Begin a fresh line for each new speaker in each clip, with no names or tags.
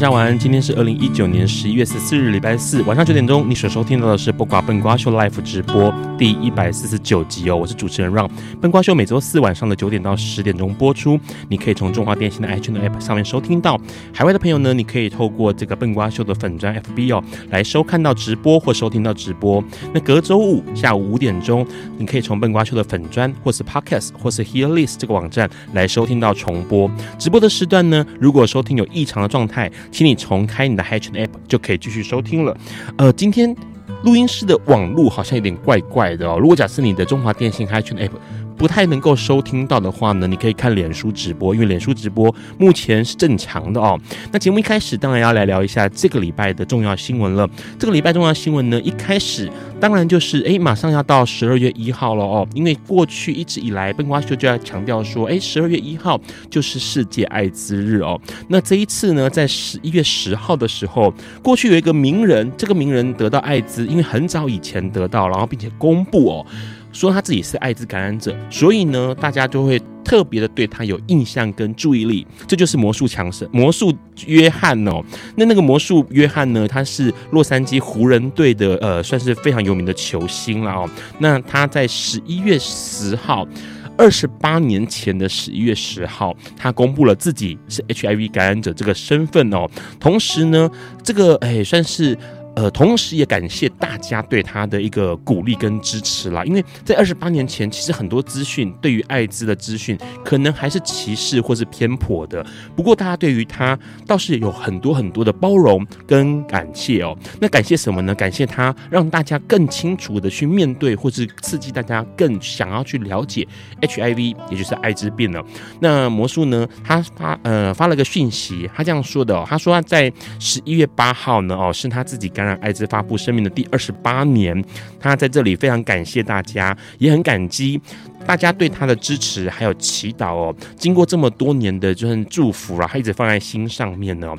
家晚安，今天是二零一九年十一月十四日，礼拜四晚上九点钟，你所收听到的是《不瓜笨瓜秀》Live 直播第一百四十九集哦，我是主持人 Ron。笨瓜秀每周四晚上的九点到十点钟播出，你可以从中华电信的 iTunes App 上面收听到。海外的朋友呢，你可以透过这个笨瓜秀的粉砖 FB 哦，来收看到直播或收听到直播。那隔周五下午五点钟，你可以从笨瓜秀的粉砖或是 Podcast 或是 Hear List 这个网站来收听到重播。直播的时段呢，如果收听有异常的状态，请你重开你的 h a t c h e App 就可以继续收听了。呃，今天录音室的网络好像有点怪怪的哦。如果假设你的中华电信 h a t c h e App 不太能够收听到的话呢，你可以看脸书直播，因为脸书直播目前是正常的哦。那节目一开始当然要来聊一下这个礼拜的重要新闻了。这个礼拜重要新闻呢，一开始当然就是哎，马上要到十二月一号了哦。因为过去一直以来，笨瓜秀就要强调说，哎，十二月一号就是世界艾滋日哦。那这一次呢，在十一月十号的时候，过去有一个名人，这个名人得到艾滋，因为很早以前得到，然后并且公布哦。说他自己是艾滋感染者，所以呢，大家就会特别的对他有印象跟注意力。这就是魔术强森，魔术约翰哦。那那个魔术约翰呢，他是洛杉矶湖人队的呃，算是非常有名的球星了哦。那他在十一月十号，二十八年前的十一月十号，他公布了自己是 HIV 感染者这个身份哦。同时呢，这个哎算是。呃，同时也感谢大家对他的一个鼓励跟支持啦。因为在二十八年前，其实很多资讯对于艾滋的资讯可能还是歧视或是偏颇的。不过，大家对于他倒是有很多很多的包容跟感谢哦。那感谢什么呢？感谢他让大家更清楚的去面对，或是刺激大家更想要去了解 HIV，也就是艾滋病了。那魔术呢，他发呃发了个讯息，他这样说的哦，他说他在十一月八号呢哦，是他自己。感染艾滋发布生命的第二十八年，他在这里非常感谢大家，也很感激大家对他的支持还有祈祷哦。经过这么多年的就是祝福啊，他一直放在心上面呢。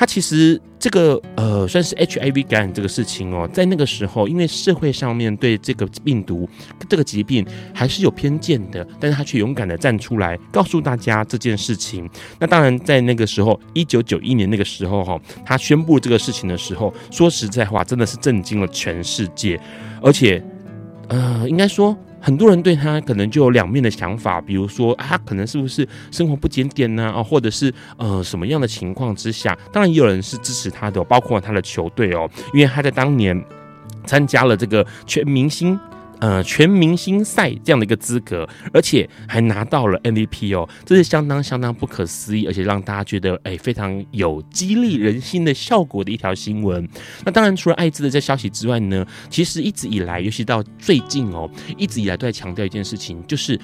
他其实这个呃，算是 HIV 感染这个事情哦，在那个时候，因为社会上面对这个病毒、这个疾病还是有偏见的，但是他却勇敢的站出来，告诉大家这件事情。那当然，在那个时候，一九九一年那个时候哈，他宣布这个事情的时候，说实在话，真的是震惊了全世界，而且，呃，应该说。很多人对他可能就有两面的想法，比如说啊，他可能是不是生活不检点呢？啊，或者是呃什么样的情况之下？当然也有人是支持他的，包括他的球队哦，因为他在当年参加了这个全明星。呃，全明星赛这样的一个资格，而且还拿到了 MVP 哦，这是相当相当不可思议，而且让大家觉得哎非常有激励人心的效果的一条新闻。那当然，除了艾滋的这消息之外呢，其实一直以来，尤其到最近哦，一直以来都在强调一件事情，就是。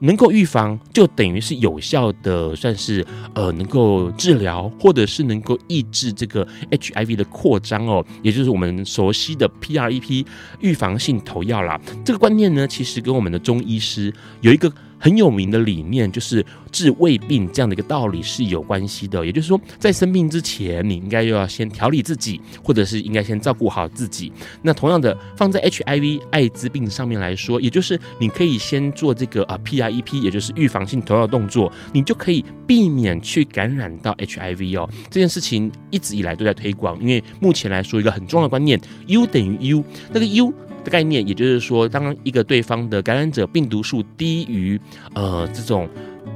能够预防，就等于是有效的，算是呃能够治疗，或者是能够抑制这个 HIV 的扩张哦，也就是我们熟悉的 PrEP 预防性投药啦。这个观念呢，其实跟我们的中医师有一个。很有名的理念就是治未病这样的一个道理是有关系的，也就是说，在生病之前，你应该又要先调理自己，或者是应该先照顾好自己。那同样的，放在 HIV 艾滋病上面来说，也就是你可以先做这个啊 PrEP，也就是预防性投药动作，你就可以避免去感染到 HIV 哦。这件事情一直以来都在推广，因为目前来说一个很重要的观念，U 等于 U，那个 U。的概念，也就是说，当一个对方的感染者病毒数低于呃这种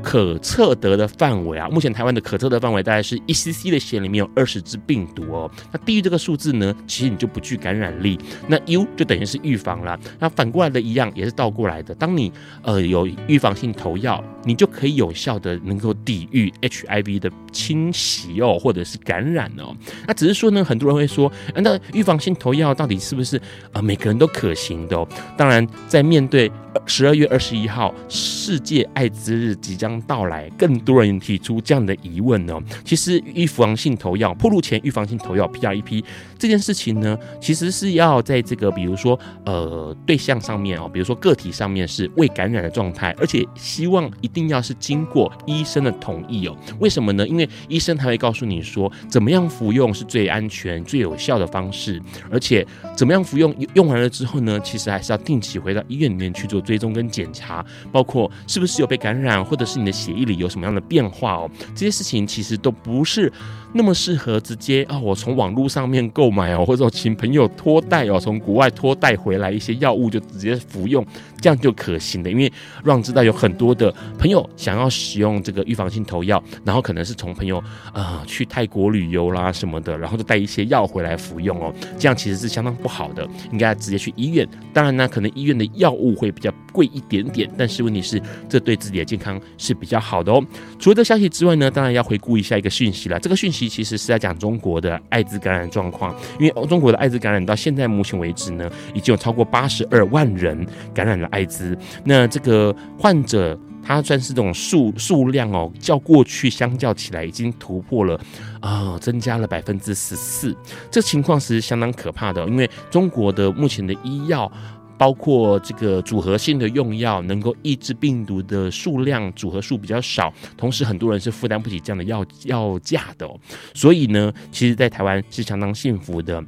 可测得的范围啊，目前台湾的可测得范围大概是一 cc 的血里面有二十支病毒哦。那低于这个数字呢，其实你就不具感染力。那 U 就等于是预防了。那反过来的一样也是倒过来的。当你呃有预防性投药，你就可以有效的能够抵御 HIV 的侵袭哦，或者是感染哦。那只是说呢，很多人会说，那预防性投药到底是不是呃每个人都可行的哦？当然，在面对十二月二十一号世界艾滋日即将到来，更多人提出这样的疑问哦。其实预防性投药，破路前预防性投药 PrEP 这件事情呢，其实是要在这个比如说呃对象上面哦，比如说个体上面是未感染的状态，而且希望一定要是经过医生的同意哦。为什么呢？因为医生他会告诉你说，怎么样服用是最安全、最有效的方式，而且怎么样服用用完了之后呢，其实还是要定期回到医院里面去做追踪跟检查，包括是不是有被感染，或者是你的协议里有什么样的变化哦。这些事情其实都不是那么适合直接啊，我从网络上面购买哦，或者请朋友托带哦，从国外托带回来一些药物就直接服用，这样就可行的。因为让知道有很多的朋友想要使用这个预防性投药，然后可能是从朋友啊、去泰国旅游啦什么的，然后就带一些药回来服用哦，这样其实是相当不好的，应该直接去医院。当然呢，可能医院的药物会比较贵一点点，但是问题是这对自己的健康是比较好的哦。除了这消息之外呢，当然要回顾一下一个讯息了。这个讯息其实是在讲中国的艾滋感染状况，因为中国的艾滋感染到现在目前为止呢，已经有超过八十二万人感染了艾滋。那这个患者他算是这种数数量哦，较过去相较起来已经突破了啊、增加了百分之十四。这情况是相当可怕的，因为中国的目前的医药。包括这个组合性的用药，能够抑制病毒的数量组合数比较少，同时很多人是负担不起这样的药药价的。所以呢，其实，在台湾是相当幸福的。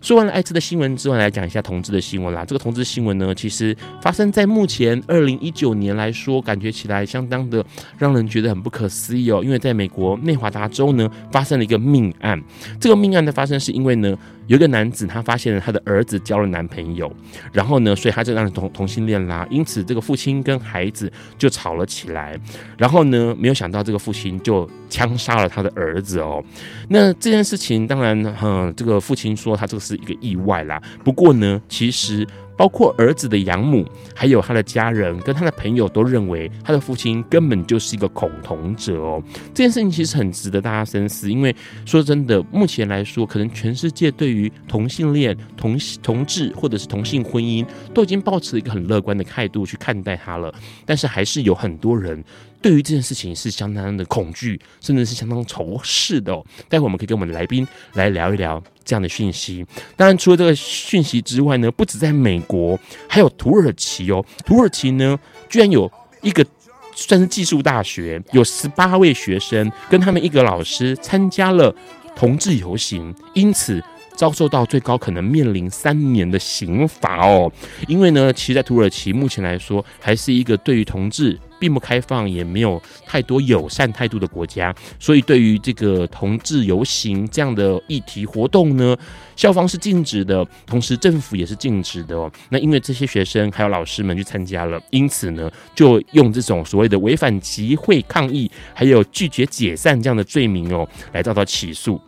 说完了艾滋的新闻之外，来讲一下同志的新闻啦。这个同志新闻呢，其实发生在目前二零一九年来说，感觉起来相当的让人觉得很不可思议哦。因为在美国内华达州呢，发生了一个命案。这个命案的发生是因为呢，有一个男子他发现了他的儿子交了男朋友，然后呢。所以他就让同同性恋啦，因此这个父亲跟孩子就吵了起来，然后呢，没有想到这个父亲就枪杀了他的儿子哦。那这件事情当然，嗯，这个父亲说他这个是一个意外啦。不过呢，其实。包括儿子的养母，还有他的家人跟他的朋友都认为他的父亲根本就是一个恐同者哦。这件事情其实很值得大家深思，因为说真的，目前来说，可能全世界对于同性恋、同同志或者是同性婚姻都已经抱持一个很乐观的态度去看待他了，但是还是有很多人。对于这件事情是相当的恐惧，甚至是相当仇视的。待会我们可以跟我们的来宾来聊一聊这样的讯息。当然，除了这个讯息之外呢，不止在美国，还有土耳其哦。土耳其呢，居然有一个算是技术大学，有十八位学生跟他们一个老师参加了同志游行，因此遭受到最高可能面临三年的刑罚哦。因为呢，其实，在土耳其目前来说，还是一个对于同志。并不开放，也没有太多友善态度的国家，所以对于这个同志游行这样的议题活动呢，校方是禁止的，同时政府也是禁止的哦。那因为这些学生还有老师们去参加了，因此呢，就用这种所谓的违反集会抗议，还有拒绝解散这样的罪名哦，来遭到起诉。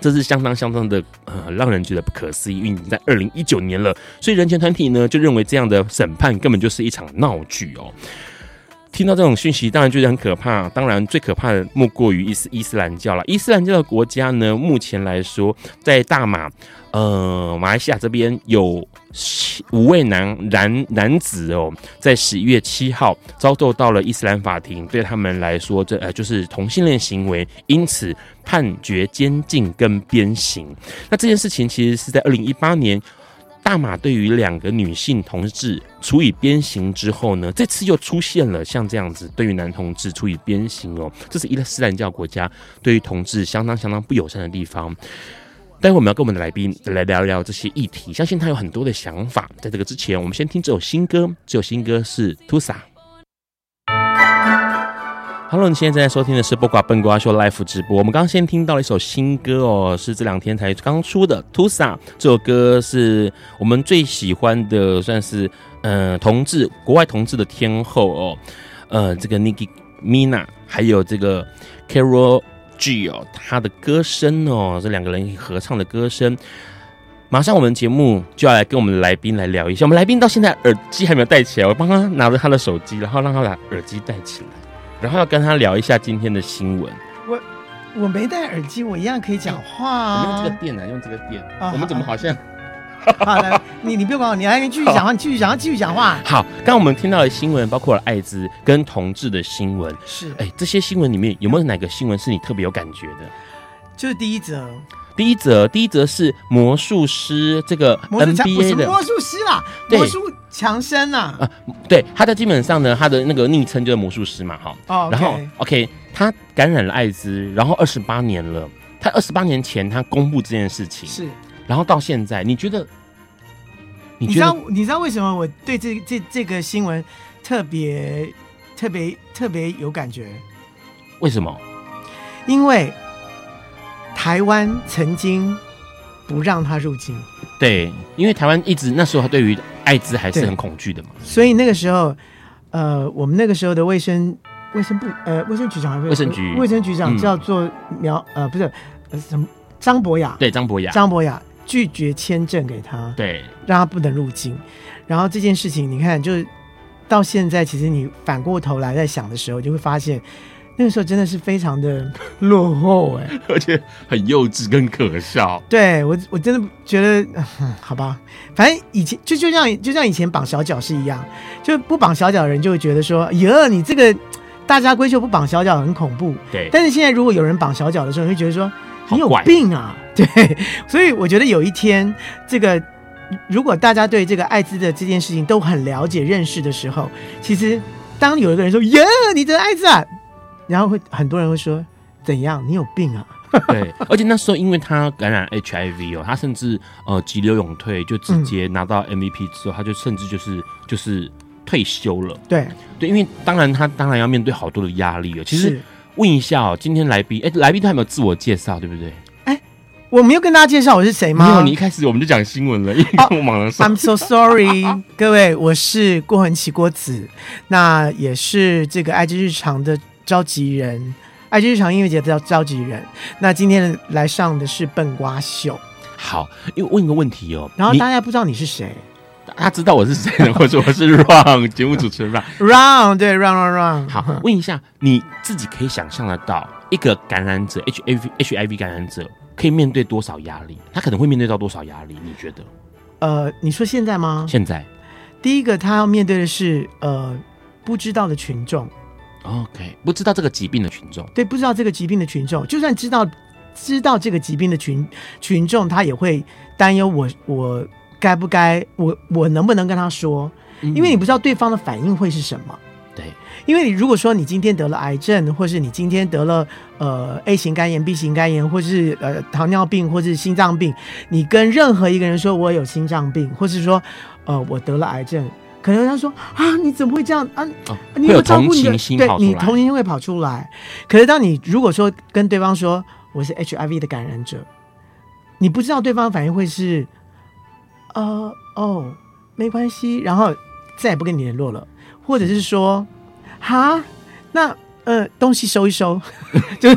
这是相当相当的呃，让人觉得不可思议，因为已经在二零一九年了，所以人权团体呢就认为这样的审判根本就是一场闹剧哦。听到这种讯息，当然觉得很可怕。当然，最可怕的莫过于伊斯伊斯兰教了。伊斯兰教的国家呢，目前来说，在大马，呃，马来西亚这边有五位男男男子哦，在十一月七号遭受到了伊斯兰法庭对他们来说，这呃就是同性恋行为，因此判决监禁跟鞭刑。那这件事情其实是在二零一八年。大马对于两个女性同志处以鞭刑之后呢，这次又出现了像这样子对于男同志处以鞭刑哦，这是伊斯兰教国家对于同志相当相当不友善的地方。待会我们要跟我们的来宾来聊一聊这些议题，相信他有很多的想法。在这个之前，我们先听这首新歌，这首新歌是 Tusa。Hello，你现在正在收听的是《播瓜笨瓜秀》Live 直播。我们刚刚先听到了一首新歌哦，是这两天才刚出的《Tusa》。这首歌是我们最喜欢的，算是呃同志国外同志的天后哦，呃，这个 Nicki Mina，还有这个 Carol G 哦，他的歌声哦，这两个人合唱的歌声。马上我们节目就要来跟我们的来宾来聊一下。我们来宾到现在耳机还没有戴起来，我帮他拿着他的手机，然后让他把耳机戴起来，然后要跟他聊一下今天的新闻。
我我没戴耳机，我一样可以讲话啊。
用这个电啊，用这个电。啊、我们怎么好像？
好来，你你不要管我，你来你继续讲话，你继续讲话，继续讲话。
好，刚刚我们听到的新闻包括了艾滋跟同志的新闻。
是，
哎，这些新闻里面有没有哪个新闻是你特别有感觉的？
就是第一则。
第一则，第一则是魔术师这个 NBA 的
魔术师啦，魔术强生呐啊，
对，他的基本上呢，他的那个昵称就是魔术师嘛，哈，哦，然后 OK，他感染了艾滋，然后二十八年了，他二十八年前他公布这件事情
是，
然后到现在，你觉得？
你知道你知道为什么我对这这这个新闻特别特别特别有感觉？
为什么？
因为。台湾曾经不让他入境，
对，因为台湾一直那时候对于艾滋还是很恐惧的嘛，
所以那个时候，呃，我们那个时候的卫生卫生部呃卫生局长还是卫生局。卫生局长叫做苗、嗯、呃不是呃什么张博雅，
对张博雅。
张博雅拒绝签证给他，
对，
让他不能入境，然后这件事情你看，就是到现在其实你反过头来在想的时候，就会发现。那个时候真的是非常的 落后哎，
而且很幼稚跟可笑。
对我，我真的觉得，嗯，好吧，反正以前就就像就像以前绑小脚是一样，就不绑小脚的人就会觉得说，哟，你这个大家闺秀不绑小脚很恐怖。
对。
但是现在如果有人绑小脚的时候，你会觉得说你有病啊。对。所以我觉得有一天，这个如果大家对这个艾滋的这件事情都很了解认识的时候，其实当有一个人说，耶，你得艾滋啊。然后会很多人会说，怎样？你有病啊？
对，而且那时候因为他感染 HIV 哦，他甚至呃急流勇退，就直接拿到 MVP 之后，嗯、他就甚至就是就是退休了。
对
对，因为当然他当然要面对好多的压力哦。其实问一下哦，今天来宾哎，来宾他有没有自我介绍？对不对？
哎，我没有跟大家介绍我是谁吗？
没有，你一开始我们就讲新闻了，因为我忙了。Oh,
I'm so sorry，各位，我是郭恒奇郭子，那也是这个爱之日常的。召集人，爱之日常音乐节的召召集人。那今天来上的是笨瓜秀。
好，因为问一个问题哦，
然后大家不知道你是谁，
大家知道我是谁呢？或者我是 Run 节目主持人
Run，Run 对 Run Run Run。
好，问一下，你自己可以想象得到，一个感染者 HIV HIV 感染者可以面对多少压力？他可能会面对到多少压力？你觉得？
呃，你说现在吗？
现在，
第一个他要面对的是呃不知道的群众。
OK，不知道这个疾病的群众，
对，不知道这个疾病的群众，就算知道知道这个疾病的群群众，他也会担忧我我该不该我我能不能跟他说？因为你不知道对方的反应会是什么。
对，
因为你如果说你今天得了癌症，或是你今天得了呃 A 型肝炎、B 型肝炎，或是呃糖尿病，或是心脏病，你跟任何一个人说我有心脏病，或是说呃我得了癌症。可能他说啊，你怎么会这样啊？
哦、你有照顾你的心，
对，你同情心会跑出来。可是当你如果说跟对方说我是 HIV 的感染者，你不知道对方反应会是呃哦没关系，然后再也不跟你联络了，或者是说哈那。呃，东西收一收，就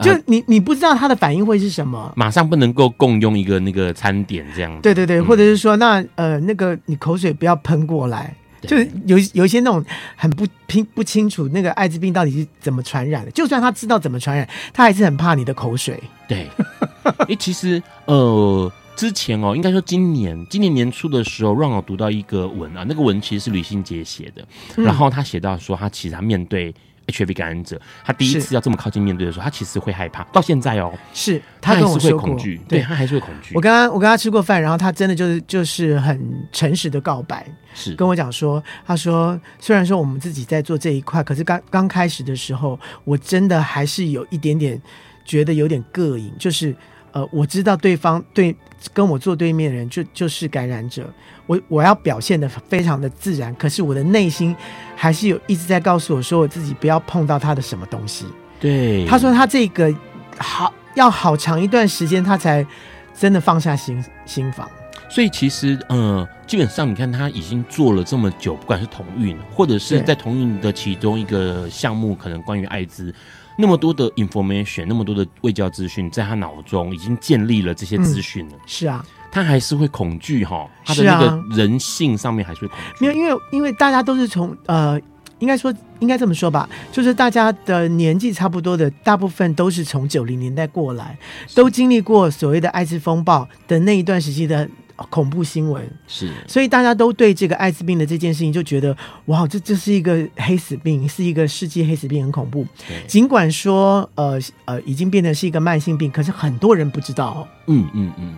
就你你不知道他的反应会是什么，
马上不能够共用一个那个餐点这样。
对对对，或者是说，那呃那个你口水不要喷过来，就有有一些那种很不清不清楚那个艾滋病到底是怎么传染的。就算他知道怎么传染，他还是很怕你的口水。
对，哎，其实呃之前哦，应该说今年今年年初的时候，让我读到一个文啊，那个文其实是吕欣洁写的，然后他写到说，他其实他面对。HIV 感染者，他第一次要这么靠近面对的时候，他其实会害怕。到现在哦，
是
他还是会恐惧，对，他还是会恐惧。
我刚刚我跟他吃过饭，然后他真的就是就是很诚实的告白，
是跟
我讲说，他说虽然说我们自己在做这一块，可是刚刚开始的时候，我真的还是有一点点觉得有点膈应，就是。呃，我知道对方对跟我坐对面的人就就是感染者，我我要表现的非常的自然，可是我的内心还是有一直在告诉我说，我自己不要碰到他的什么东西。
对，
他说他这个好要好长一段时间，他才真的放下心心房。
所以其实，呃，基本上你看他已经做了这么久，不管是同运，或者是在同运的其中一个项目，可能关于艾滋，那么多的 information，那么多的卫教资讯，在他脑中已经建立了这些资讯了。嗯，
是啊，
他还是会恐惧哈，他的那个人性上面还是会恐惧。
没有，因为因为大家都是从呃。应该说，应该这么说吧，就是大家的年纪差不多的，大部分都是从九零年代过来，都经历过所谓的艾滋风暴的那一段时期的恐怖新闻，
是，
所以大家都对这个艾滋病的这件事情就觉得，哇，这这是一个黑死病，是一个世纪黑死病，很恐怖。尽管说，呃呃，已经变成是一个慢性病，可是很多人不知道。
嗯嗯嗯，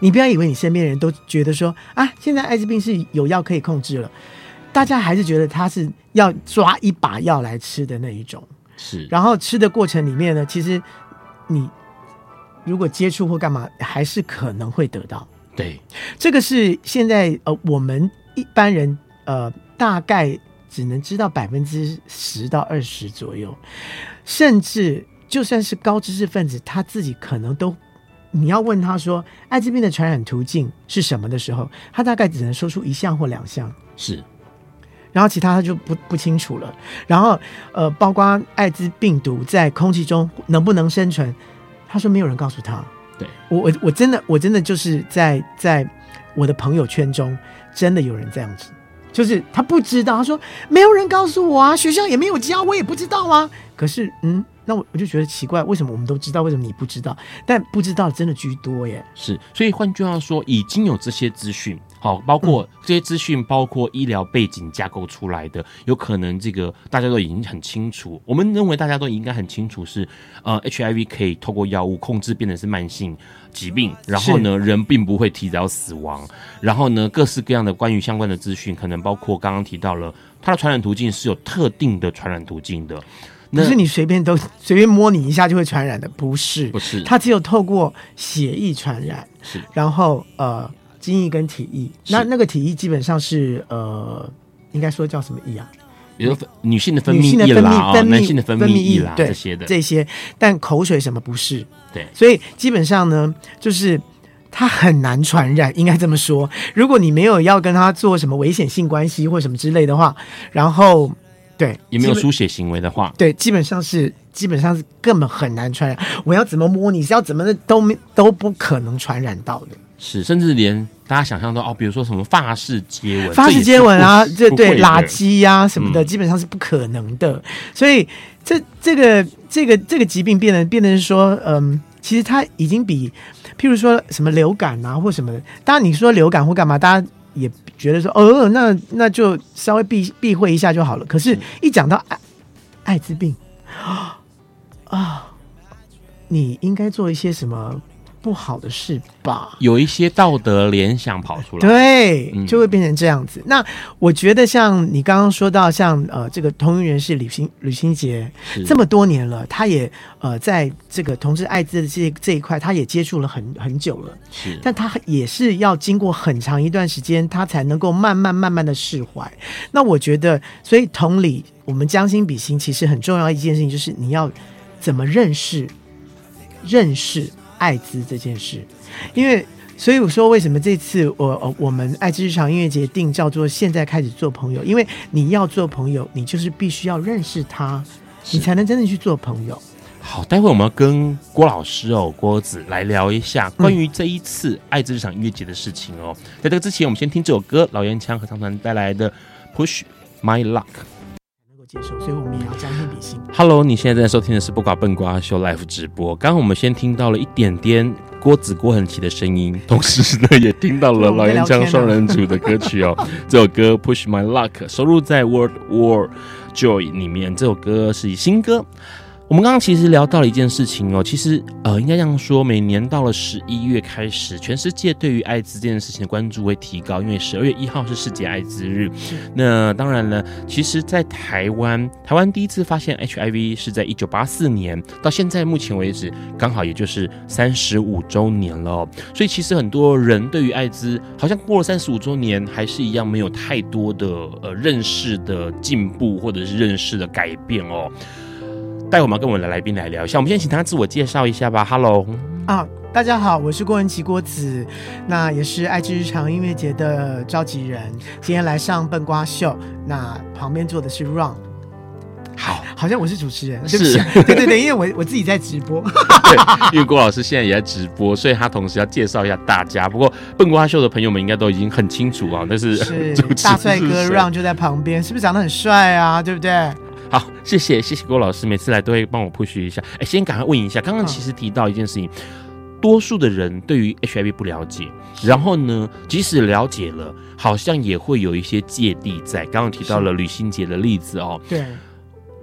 你不要以为你身边人都觉得说啊，现在艾滋病是有药可以控制了。大家还是觉得他是要抓一把药来吃的那一种，
是。然
后吃的过程里面呢，其实你如果接触或干嘛，还是可能会得到。
对，
这个是现在呃，我们一般人呃，大概只能知道百分之十到二十左右，甚至就算是高知识分子，他自己可能都，你要问他说艾滋病的传染途径是什么的时候，他大概只能说出一项或两项。
是。
然后其他他就不不清楚了。然后呃，包括艾滋病毒在空气中能不能生存，他说没有人告诉他。
对，
我我我真的我真的就是在在我的朋友圈中，真的有人这样子，就是他不知道，他说没有人告诉我啊，学校也没有教，我也不知道啊。可是嗯。那我我就觉得奇怪，为什么我们都知道，为什么你不知道？但不知道真的居多耶。
是，所以换句话说，已经有这些资讯，好，包括这些资讯，包括医疗背景架构出来的，有可能这个大家都已经很清楚。我们认为大家都应该很清楚是，呃，HIV 可以透过药物控制，变成是慢性疾病，然后呢，人并不会提早死亡。然后呢，各式各样的关于相关的资讯，可能包括刚刚提到了它的传染途径是有特定的传染途径的。
不是你随便都随便摸你一下就会传染的，不是，
不是，
它只有透过血液传染，
是，
然后呃，精液跟体液，那那个体液基本上是呃，应该说叫什么液啊？
比如说女性的分泌液啦，哦，男性的分泌液啦，
对，
这些的
这些，但口水什么不是？
对，
所以基本上呢，就是它很难传染，应该这么说。如果你没有要跟他做什么危险性关系或什么之类的话，然后。对，
也没有书写行为的话，
对，基本上是基本上是根本很难传染。我要怎么摸你，是要怎么的都没都不可能传染到的。
是，甚至连大家想象到哦，比如说什么发式接吻、
发式接吻啊，这对垃圾呀什么的，基本上是不可能的。嗯、所以这这个这个这个疾病变得变得是说，嗯，其实它已经比譬如说什么流感啊或什么的，当然你说流感或干嘛，大家。也觉得说，哦，那那就稍微避避讳一下就好了。可是，一讲到艾艾滋病啊，啊，你应该做一些什么？不好的事吧，
有一些道德联想跑出来，
对，就会变成这样子。嗯、那我觉得，像你刚刚说到像，像呃，这个同运人士李新李新杰，这么多年了，他也呃，在这个同志艾滋的这这一块，他也接触了很很久了，
是，
但他也是要经过很长一段时间，他才能够慢慢慢慢的释怀。那我觉得，所以同理，我们将心比心，其实很重要一件事情就是你要怎么认识认识。艾滋这件事，因为所以我说，为什么这次我我们艾滋日常音乐节定叫做现在开始做朋友，因为你要做朋友，你就是必须要认识他，你才能真正去做朋友。
好，待会我们要跟郭老师哦，郭子来聊一下关于这一次艾滋日常音乐节的事情哦。嗯、在这个之前，我们先听这首歌，老烟枪合唱团带来的《Push My Luck》。
接受，所以我们也要将心比心。
Hello，你现在在收听的是《不瓜笨瓜秀》Live 直播。刚刚我们先听到了一点点郭子郭恒奇的声音，同时呢也听到了老烟枪双人组的歌曲哦。这首歌《Push My Luck》收录在《World War Joy》里面，这首歌是新歌。我们刚刚其实聊到了一件事情哦，其实呃，应该这样说，每年到了十一月开始，全世界对于艾滋这件事情的关注会提高，因为十二月一号是世界艾滋日。那当然了，其实，在台湾，台湾第一次发现 HIV 是在一九八四年，到现在目前为止，刚好也就是三十五周年了哦。所以，其实很多人对于艾滋，好像过了三十五周年，还是一样没有太多的呃认识的进步，或者是认识的改变哦。待会我们要跟我们的来宾来聊一下，我们先请他自我介绍一下吧。Hello，
啊，大家好，我是郭文琪郭子，那也是爱之日常音乐节的召集人，今天来上笨瓜秀，那旁边坐的是 Ron。
好，
好像我是主持人，
是
对不是，对对对，因为我我自己在直播，
对，因为郭老师现在也在直播，所以他同时要介绍一下大家。不过笨瓜秀的朋友们应该都已经很清楚啊，那是
是 大帅哥 Ron 就在旁边，是不是长得很帅啊？对不对？
好，谢谢谢谢郭老师，每次来都会帮我 push 一下。哎，先赶快问一下，刚刚其实提到一件事情，嗯、多数的人对于 HIV 不了解，然后呢，即使了解了，好像也会有一些芥蒂在。刚刚提到了吕欣洁的例子哦，
对。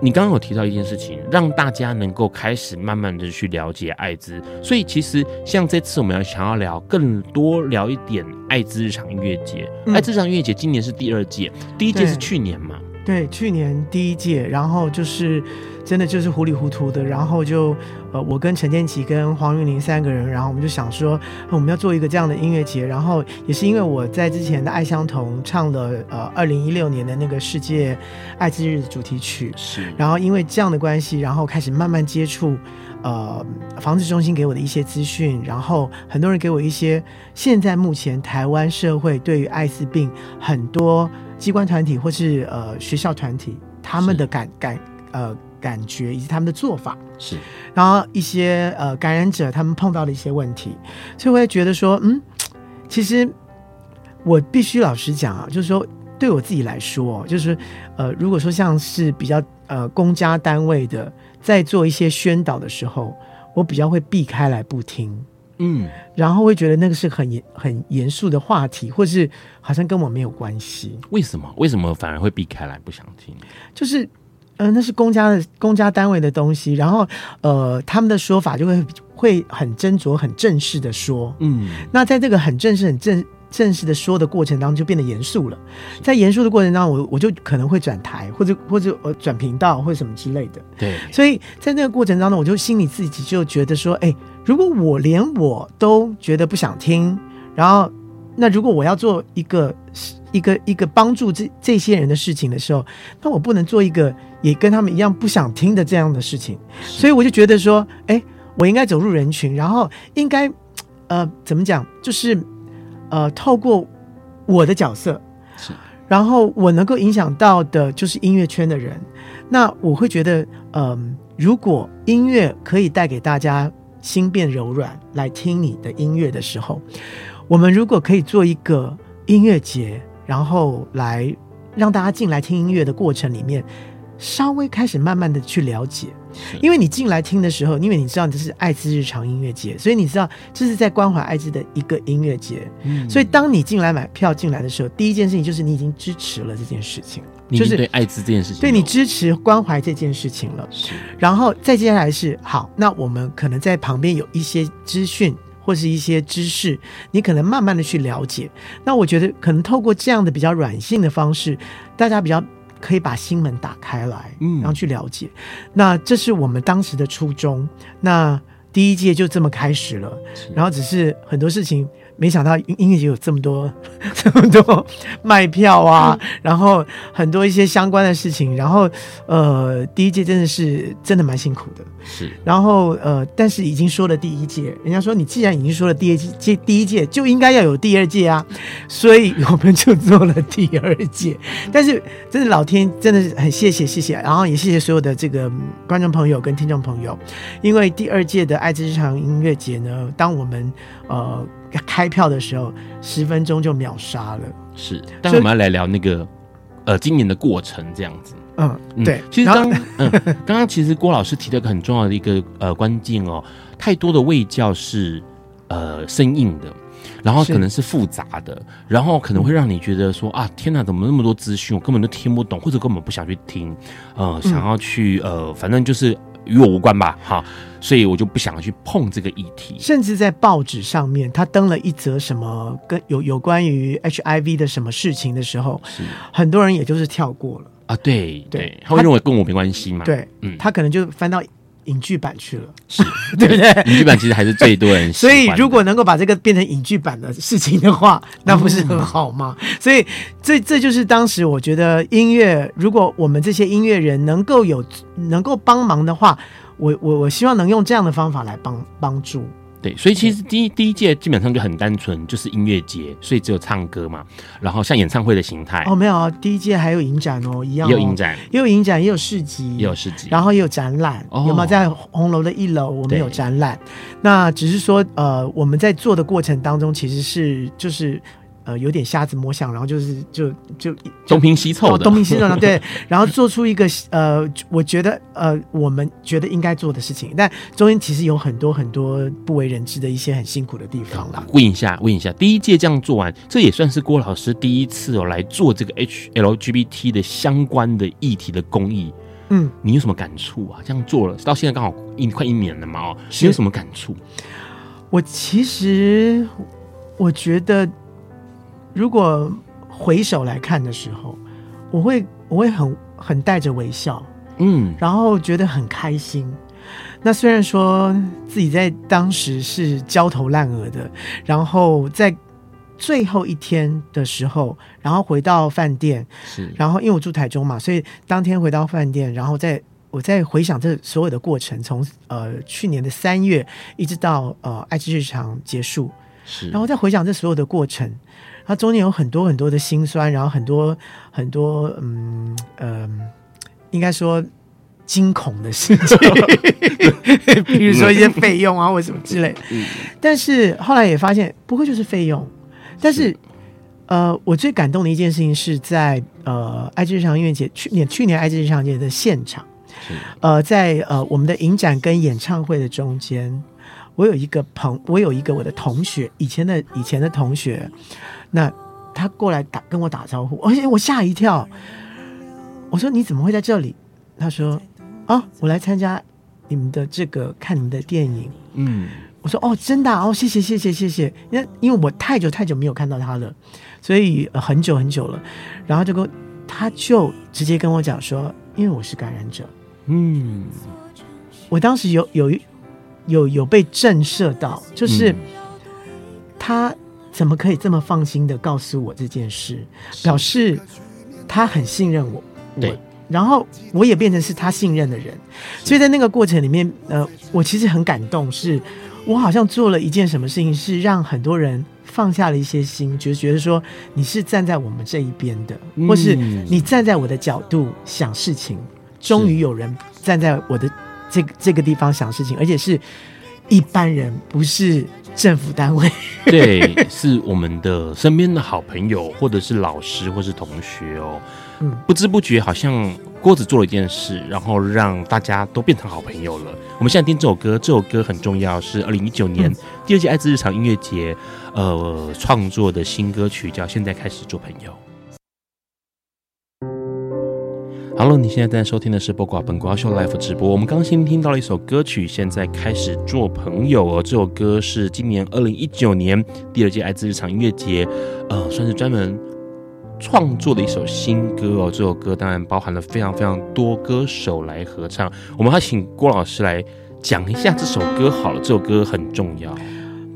你刚刚有提到一件事情，让大家能够开始慢慢的去了解艾滋，所以其实像这次我们要想要聊更多聊一点艾滋日常音乐节。艾滋日常音乐节今年是第二届，第一届是去年嘛？
对，去年第一届，然后就是。真的就是糊里糊涂的，然后就呃，我跟陈建奇跟黄韵玲三个人，然后我们就想说，我们要做一个这样的音乐节，然后也是因为我在之前的爱相同唱了呃二零一六年的那个世界艾滋日主题曲，
是，
然后因为这样的关系，然后开始慢慢接触呃防治中心给我的一些资讯，然后很多人给我一些现在目前台湾社会对于艾滋病很多机关团体或是呃学校团体他们的感感呃。感觉以及他们的做法
是，
然后一些呃感染者他们碰到的一些问题，所以我也觉得说，嗯，其实我必须老实讲啊，就是说对我自己来说，就是呃，如果说像是比较呃公家单位的在做一些宣导的时候，我比较会避开来不听，
嗯，
然后会觉得那个是很严很严肃的话题，或是好像跟我没有关系。
为什么？为什么反而会避开来不想听？
就是。嗯、呃，那是公家的公家单位的东西，然后呃，他们的说法就会会很斟酌、很正式的说。
嗯，
那在这个很正式、很正正式的说的过程当中，就变得严肃了。在严肃的过程当中，我我就可能会转台，或者或者呃转频道，或者什么之类的。
对，
所以在那个过程当中，我就心里自己就觉得说，哎，如果我连我都觉得不想听，然后那如果我要做一个一个一个帮助这这些人的事情的时候，那我不能做一个。也跟他们一样不想听的这样的事情，所以我就觉得说，哎，我应该走入人群，然后应该，呃，怎么讲，就是，呃，透过我的角色，
是，
然后我能够影响到的就是音乐圈的人，那我会觉得，嗯、呃，如果音乐可以带给大家心变柔软来听你的音乐的时候，我们如果可以做一个音乐节，然后来让大家进来听音乐的过程里面。稍微开始慢慢的去了解，因为你进来听的时候，因为你知道这是艾滋日常音乐节，所以你知道这是在关怀艾滋的一个音乐节。嗯，所以当你进来买票进来的时候，第一件事情就是你已经支持了这件事情，就是
对艾滋这件事情，
对你支持关怀这件事情了。
是，
然后再接下来是好，那我们可能在旁边有一些资讯或是一些知识，你可能慢慢的去了解。那我觉得可能透过这样的比较软性的方式，大家比较。可以把心门打开来，嗯，然后去了解。那这是我们当时的初衷。那第一届就这么开始了，然后只是很多事情。没想到音乐节有这么多 这么多卖票啊，然后很多一些相关的事情，然后呃，第一届真的是真的蛮辛苦的，
是。
然后呃，但是已经说了第一届，人家说你既然已经说了第一届，第一届就应该要有第二届啊，所以我们就做了第二届。但是真的老天真的是很谢谢谢谢，然后也谢谢所有的这个观众朋友跟听众朋友，因为第二届的爱之日常音乐节呢，当我们呃。开票的时候，十分钟就秒杀了。
是，但我们要来聊那个呃，今年的过程这样子。
嗯，对。
嗯、其实刚嗯，刚刚其实郭老师提了个很重要的一个呃关键哦，太多的卫教是呃生硬的，然后可能是复杂的，然后可能会让你觉得说啊，天哪，怎么那么多资讯，我根本都听不懂，或者根本不想去听，呃，想要去呃，反正就是。与我无关吧，哈，所以我就不想去碰这个议题。
甚至在报纸上面，他登了一则什么跟有有关于 HIV 的什么事情的时候，很多人也就是跳过了
啊。对对，他会认为跟我没关系嘛？
对，嗯，他可能就翻到影剧版去了，
是
对不对？
影剧版其实还是最多人喜欢。
所以如果能够把这个变成影剧版的事情的话，那不是很好吗？嗯、所以这这就是当时我觉得音乐，如果我们这些音乐人能够有能够帮忙的话，我我我希望能用这样的方法来帮帮助。
对，所以其实第一第一届基本上就很单纯，就是音乐节，所以只有唱歌嘛，然后像演唱会的形态。
哦，没有，第一届还有影展哦，一样、哦，
也有影展，
也有影展，也有市集，
也有市集，
然后也有展览，哦、有没有在红楼的一楼我们有展览？那只是说，呃，我们在做的过程当中，其实是就是。呃，有点瞎子摸象，然后就是就就
东拼西凑的，
东拼西凑的，对，然后做出一个呃，我觉得呃，我们觉得应该做的事情，但中间其实有很多很多不为人知的一些很辛苦的地方啦。
问一下，问一下，第一届这样做完，这也算是郭老师第一次哦来做这个 H LGBT 的相关的议题的公益。嗯，你有什么感触啊？这样做了到现在刚好一快一年了嘛？哦，你有什么感触？
我其实我觉得。如果回首来看的时候，我会我会很很带着微笑，嗯，然后觉得很开心。那虽然说自己在当时是焦头烂额的，然后在最后一天的时候，然后回到饭店，是，然后因为我住台中嘛，所以当天回到饭店，然后在我在回想这所有的过程，从呃去年的三月一直到呃爱之日常结束，是，然后再回想这所有的过程。它中间有很多很多的辛酸，然后很多很多嗯呃，应该说惊恐的事情，比如说一些费用啊或什么之类。但是后来也发现，不过就是费用。但是呃，我最感动的一件事情是在呃爱之日常音乐节去年去年爱之日常节的现场，呃，在呃我们的影展跟演唱会的中间，我有一个朋，我有一个我的同学，以前的以前的同学。那他过来打跟我打招呼，而且我吓一跳。我说你怎么会在这里？他说啊，我来参加你们的这个看你们的电影。嗯，我说哦，真的哦，谢谢谢谢谢谢。因为因为我太久太久没有看到他了，所以很久很久了。然后就跟他就直接跟我讲说，因为我是感染者。嗯，我当时有有有有被震慑到，就是他。怎么可以这么放心的告诉我这件事？表示他很信任我，对，然后我也变成是他信任的人，所以在那个过程里面，呃，我其实很感动，是我好像做了一件什么事情，是让很多人放下了一些心，就觉得说你是站在我们这一边的，或是你站在我的角度想事情，终于有人站在我的这个这个地方想事情，而且是一般人，不是。政府单位
对，是我们的身边的好朋友，或者是老师，或是同学哦。嗯，不知不觉好像郭子做了一件事，然后让大家都变成好朋友了。我们现在听这首歌，这首歌很重要，是二零一九年第二届爱之日常音乐节呃创作的新歌曲，叫《现在开始做朋友》。Hello，你现在在收听的是播挂本瓜秀 Live 直播。我们刚先听到了一首歌曲，现在开始做朋友哦。这首歌是今年二零一九年第二届爱之日常音乐节，呃，算是专门创作的一首新歌哦。这首歌当然包含了非常非常多歌手来合唱。我们要请郭老师来讲一下这首歌好了。这首歌很重要，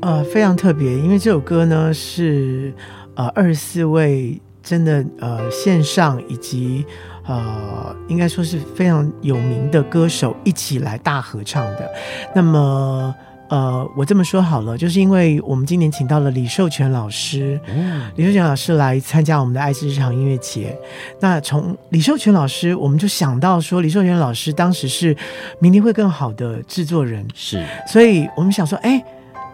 呃，非常特别，因为这首歌呢是呃二十四位真的呃线上以及。呃，应该说是非常有名的歌手一起来大合唱的。那么，呃，我这么说好了，就是因为我们今年请到了李寿全老师，嗯、李寿全老师来参加我们的爱之日常音乐节。那从李寿全老师，我们就想到说，李寿全老师当时是明天会更好的制作人，
是，
所以我们想说，哎，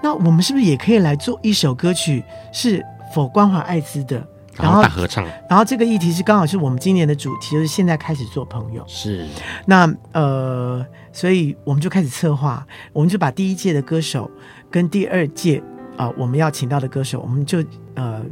那我们是不是也可以来做一首歌曲，是否关怀艾滋的？
然后大合唱，
然后这个议题是刚好是我们今年的主题，就是现在开始做朋友。
是，
那呃，所以我们就开始策划，我们就把第一届的歌手跟第二届啊、呃、我们要请到的歌手，我们就呃。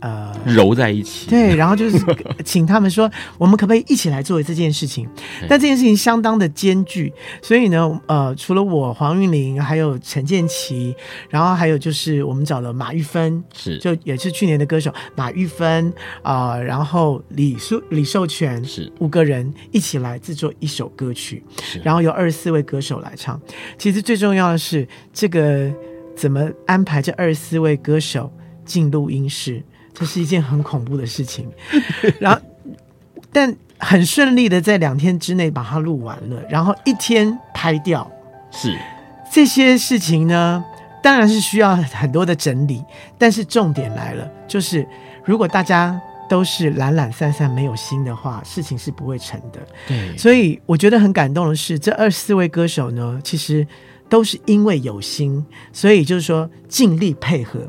呃，
揉在一起，
对，然后就是 请他们说，我们可不可以一起来做这件事情？但这件事情相当的艰巨，所以呢，呃，除了我黄韵玲，还有陈建奇，然后还有就是我们找了马玉芬，
是，
就也是去年的歌手马玉芬啊、呃，然后李寿李寿全是五个人一起来制作一首歌曲，是，然后由二十四位歌手来唱。其实最重要的是这个怎么安排这二十四位歌手进录音室。这是一件很恐怖的事情，然后，但很顺利的在两天之内把它录完了，然后一天拍掉。
是，
这些事情呢，当然是需要很多的整理，但是重点来了，就是如果大家都是懒懒散散没有心的话，事情是不会成的。
对，
所以我觉得很感动的是，这二十四位歌手呢，其实都是因为有心，所以就是说尽力配合。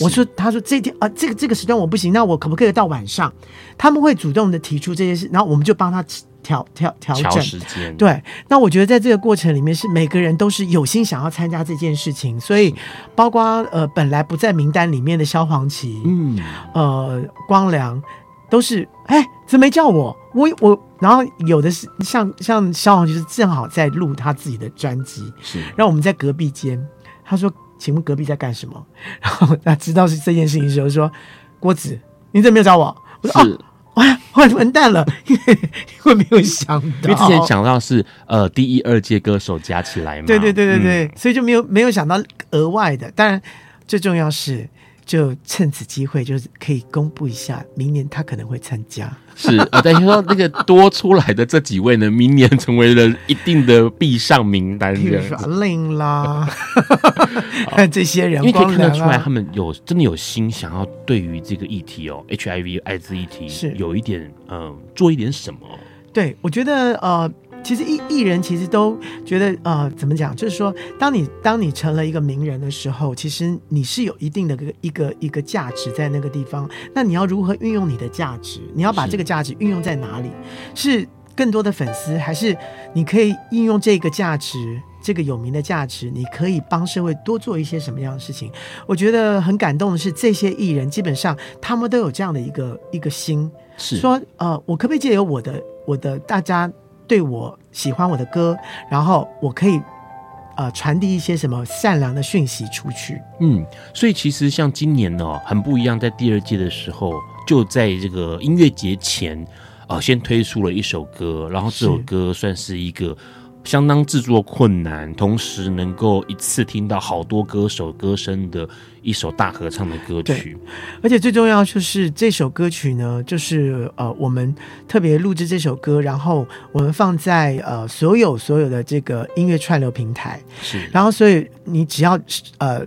我说，他说这天啊，这个这个时段我不行，那我可不可以到晚上？他们会主动的提出这件事，然后我们就帮他调调调整
时间。
对，那我觉得在这个过程里面，是每个人都是有心想要参加这件事情，所以包括呃本来不在名单里面的萧煌奇，嗯，呃光良，都是哎怎么没叫我？我我然后有的是像像萧煌奇是正好在录他自己的专辑，
是，
然后我们在隔壁间，他说。请问隔壁在干什么？然后他知道是这件事情的时候说：“郭子，你怎么没有找我？”我说：“哦，完完完蛋了，因 为因为没有想到，
因为之前想到是呃第一二届歌手加起来嘛，
对对对对对，嗯、所以就没有没有想到额外的。当然，最重要是就趁此机会，就是可以公布一下，明年他可能会参加。”
是啊，等于说那个多出来的这几位呢，明年成为了一定的必上名单。比如
说令啦，这些人，
因为可以看得出来，他们有真的有心想要对于这个议题哦，HIV 艾滋议题是有一点嗯、呃，做一点什么。
对，我觉得呃。其实艺艺人其实都觉得呃，怎么讲？就是说，当你当你成了一个名人的时候，其实你是有一定的个一个一个价值在那个地方。那你要如何运用你的价值？你要把这个价值运用在哪里？是，是更多的粉丝，还是你可以应用这个价值，这个有名的价值？你可以帮社会多做一些什么样的事情？我觉得很感动的是，这些艺人基本上他们都有这样的一个一个心，是说呃，我可不可以借由我的我的大家。对我喜欢我的歌，然后我可以呃传递一些什么善良的讯息出去。
嗯，所以其实像今年呢，很不一样，在第二届的时候，就在这个音乐节前，呃，先推出了一首歌，然后这首歌算是一个。相当制作困难，同时能够一次听到好多歌手歌声的一首大合唱的歌曲，
而且最重要就是这首歌曲呢，就是呃，我们特别录制这首歌，然后我们放在呃所有所有的这个音乐串流平台，
是，
然后所以你只要呃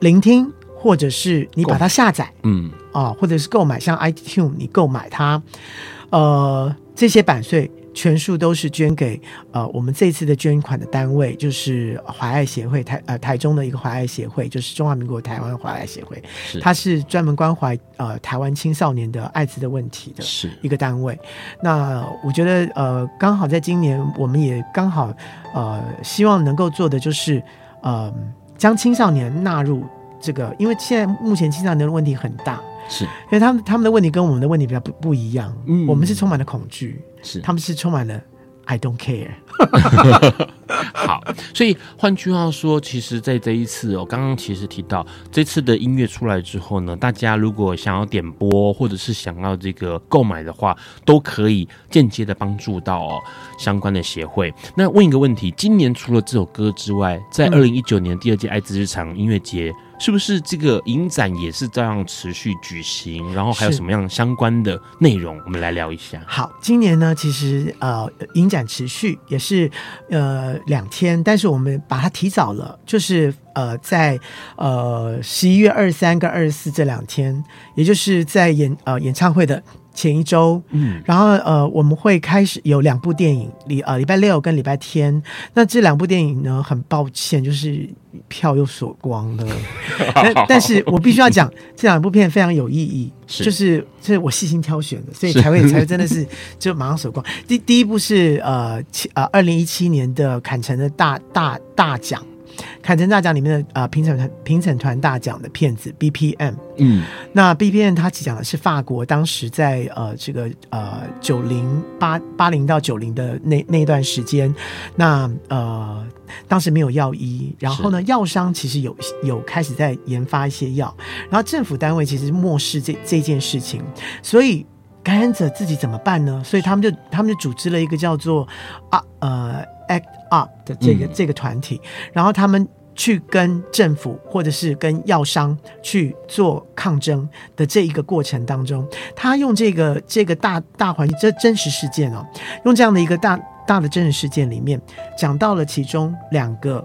聆听，或者是你把它下载，嗯。啊、呃，或者是购买，像 iTunes 你购买它，呃，这些版税。全数都是捐给呃我们这次的捐款的单位，就是怀爱协会台呃台中的一个怀爱协会，就是中华民国台湾怀爱协会，是。它是专门关怀呃台湾青少年的艾滋的问题的一个单位。那我觉得呃刚好在今年，我们也刚好呃希望能够做的就是呃将青少年纳入这个，因为现在目前青少年的问题很大，
是因
为他们他们的问题跟我们的问题比较不不一样，嗯，我们是充满了恐惧。
是，
他们是充满了 I don't care。
好，所以换句话说，其实，在这一次哦，刚刚其实提到这次的音乐出来之后呢，大家如果想要点播或者是想要这个购买的话，都可以间接的帮助到哦相关的协会。那问一个问题，今年除了这首歌之外，在二零一九年第二届爱滋日常音乐节。是不是这个影展也是照样持续举行？然后还有什么样相关的内容？我们来聊一下。
好，今年呢，其实呃，影展持续也是呃两天，但是我们把它提早了，就是呃在呃十一月二十三跟二十四这两天，也就是在演呃演唱会的。前一周，嗯，然后呃，我们会开始有两部电影，礼呃礼拜六跟礼拜天。那这两部电影呢，很抱歉，就是票又锁光了。但但是我必须要讲，这两部片非常有意义，是就是这是我细心挑选的，所以才会才会真的是 就马上锁光。第第一部是呃七呃二零一七年的坎城的大大大奖。坎城大奖里面的呃评审团评审团大奖的片子 BPM，嗯，那 BPM 它讲的是法国当时在呃这个呃九零八八零到九零的那那段时间，那呃当时没有药医，然后呢药商其实有有开始在研发一些药，然后政府单位其实漠视这这件事情，所以感染者自己怎么办呢？所以他们就他们就组织了一个叫做啊呃。Act Up 的这个、嗯、这个团体，然后他们去跟政府或者是跟药商去做抗争的这一个过程当中，他用这个这个大大环境，这真实事件哦，用这样的一个大大的真实事件里面，讲到了其中两个